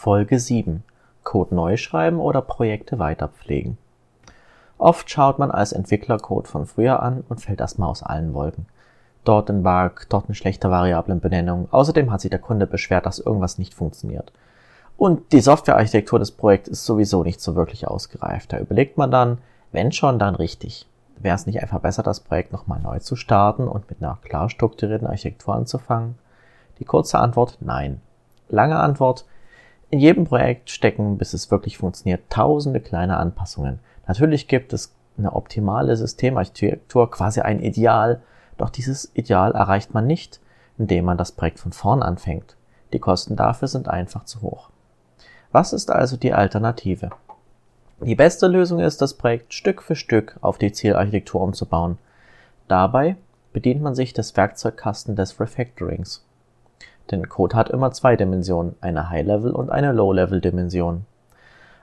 Folge 7 Code neu schreiben oder Projekte weiterpflegen. Oft schaut man als Entwickler Code von früher an und fällt erstmal aus allen Wolken. Dort ein Bug, dort eine schlechte Variablenbenennung. Außerdem hat sich der Kunde beschwert, dass irgendwas nicht funktioniert. Und die Softwarearchitektur des Projekts ist sowieso nicht so wirklich ausgereift. Da überlegt man dann, wenn schon, dann richtig. Wäre es nicht einfach besser, das Projekt nochmal neu zu starten und mit einer klar strukturierten Architektur anzufangen? Die kurze Antwort, nein. Lange Antwort, in jedem Projekt stecken, bis es wirklich funktioniert, tausende kleine Anpassungen. Natürlich gibt es eine optimale Systemarchitektur, quasi ein Ideal, doch dieses Ideal erreicht man nicht, indem man das Projekt von vorn anfängt. Die Kosten dafür sind einfach zu hoch. Was ist also die Alternative? Die beste Lösung ist, das Projekt Stück für Stück auf die Zielarchitektur umzubauen. Dabei bedient man sich des Werkzeugkasten des Refactorings. Denn Code hat immer zwei Dimensionen, eine High-Level und eine Low-Level-Dimension.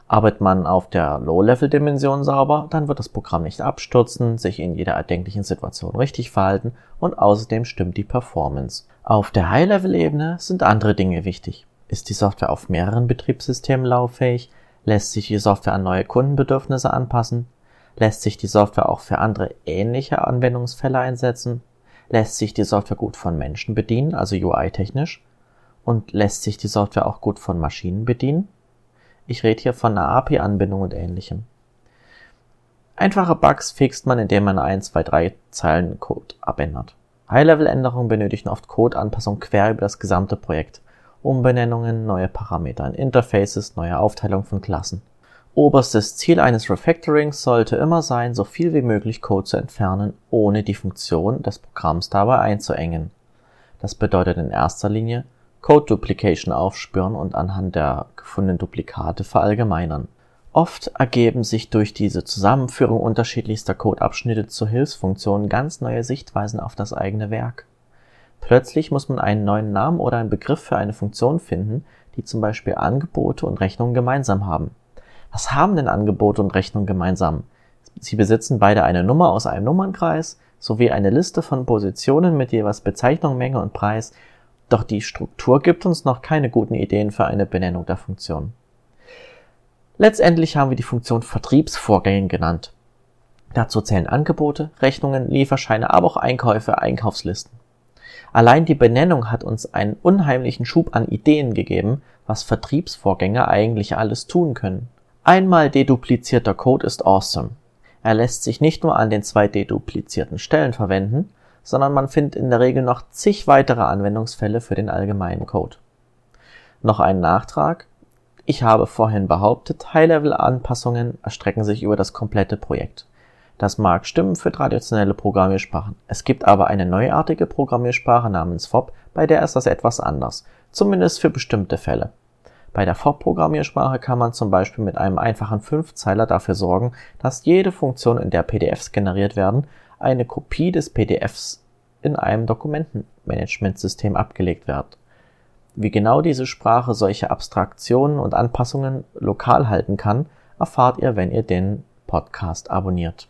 Arbeitet man auf der Low-Level-Dimension sauber, dann wird das Programm nicht abstürzen, sich in jeder erdenklichen Situation richtig verhalten und außerdem stimmt die Performance. Auf der High-Level-Ebene sind andere Dinge wichtig. Ist die Software auf mehreren Betriebssystemen lauffähig? Lässt sich die Software an neue Kundenbedürfnisse anpassen? Lässt sich die Software auch für andere ähnliche Anwendungsfälle einsetzen? Lässt sich die Software gut von Menschen bedienen, also UI-technisch, und lässt sich die Software auch gut von Maschinen bedienen. Ich rede hier von einer API-Anbindung und ähnlichem. Einfache Bugs fixt man, indem man ein, zwei, drei Zeilen Code abändert. High-Level-Änderungen benötigen oft Code-Anpassungen quer über das gesamte Projekt. Umbenennungen, neue Parameter in Interfaces, neue Aufteilung von Klassen. Oberstes Ziel eines Refactorings sollte immer sein, so viel wie möglich Code zu entfernen, ohne die Funktion des Programms dabei einzuengen. Das bedeutet in erster Linie Code Duplication aufspüren und anhand der gefundenen Duplikate verallgemeinern. Oft ergeben sich durch diese Zusammenführung unterschiedlichster Codeabschnitte zur Hilfsfunktion ganz neue Sichtweisen auf das eigene Werk. Plötzlich muss man einen neuen Namen oder einen Begriff für eine Funktion finden, die zum Beispiel Angebote und Rechnungen gemeinsam haben was haben denn Angebote und Rechnung gemeinsam? Sie besitzen beide eine Nummer aus einem Nummernkreis sowie eine Liste von Positionen mit jeweils Bezeichnung, Menge und Preis, doch die Struktur gibt uns noch keine guten Ideen für eine Benennung der Funktion. Letztendlich haben wir die Funktion Vertriebsvorgänge genannt. Dazu zählen Angebote, Rechnungen, Lieferscheine, aber auch Einkäufe, Einkaufslisten. Allein die Benennung hat uns einen unheimlichen Schub an Ideen gegeben, was Vertriebsvorgänge eigentlich alles tun können. Einmal deduplizierter Code ist awesome. Er lässt sich nicht nur an den zwei deduplizierten Stellen verwenden, sondern man findet in der Regel noch zig weitere Anwendungsfälle für den allgemeinen Code. Noch ein Nachtrag. Ich habe vorhin behauptet, High-Level-Anpassungen erstrecken sich über das komplette Projekt. Das mag stimmen für traditionelle Programmiersprachen. Es gibt aber eine neuartige Programmiersprache namens FOB, bei der ist das etwas anders. Zumindest für bestimmte Fälle. Bei der VOP-Programmiersprache kann man zum Beispiel mit einem einfachen Fünfzeiler dafür sorgen, dass jede Funktion, in der PDFs generiert werden, eine Kopie des PDFs in einem Dokumentenmanagementsystem abgelegt wird. Wie genau diese Sprache solche Abstraktionen und Anpassungen lokal halten kann, erfahrt ihr, wenn ihr den Podcast abonniert.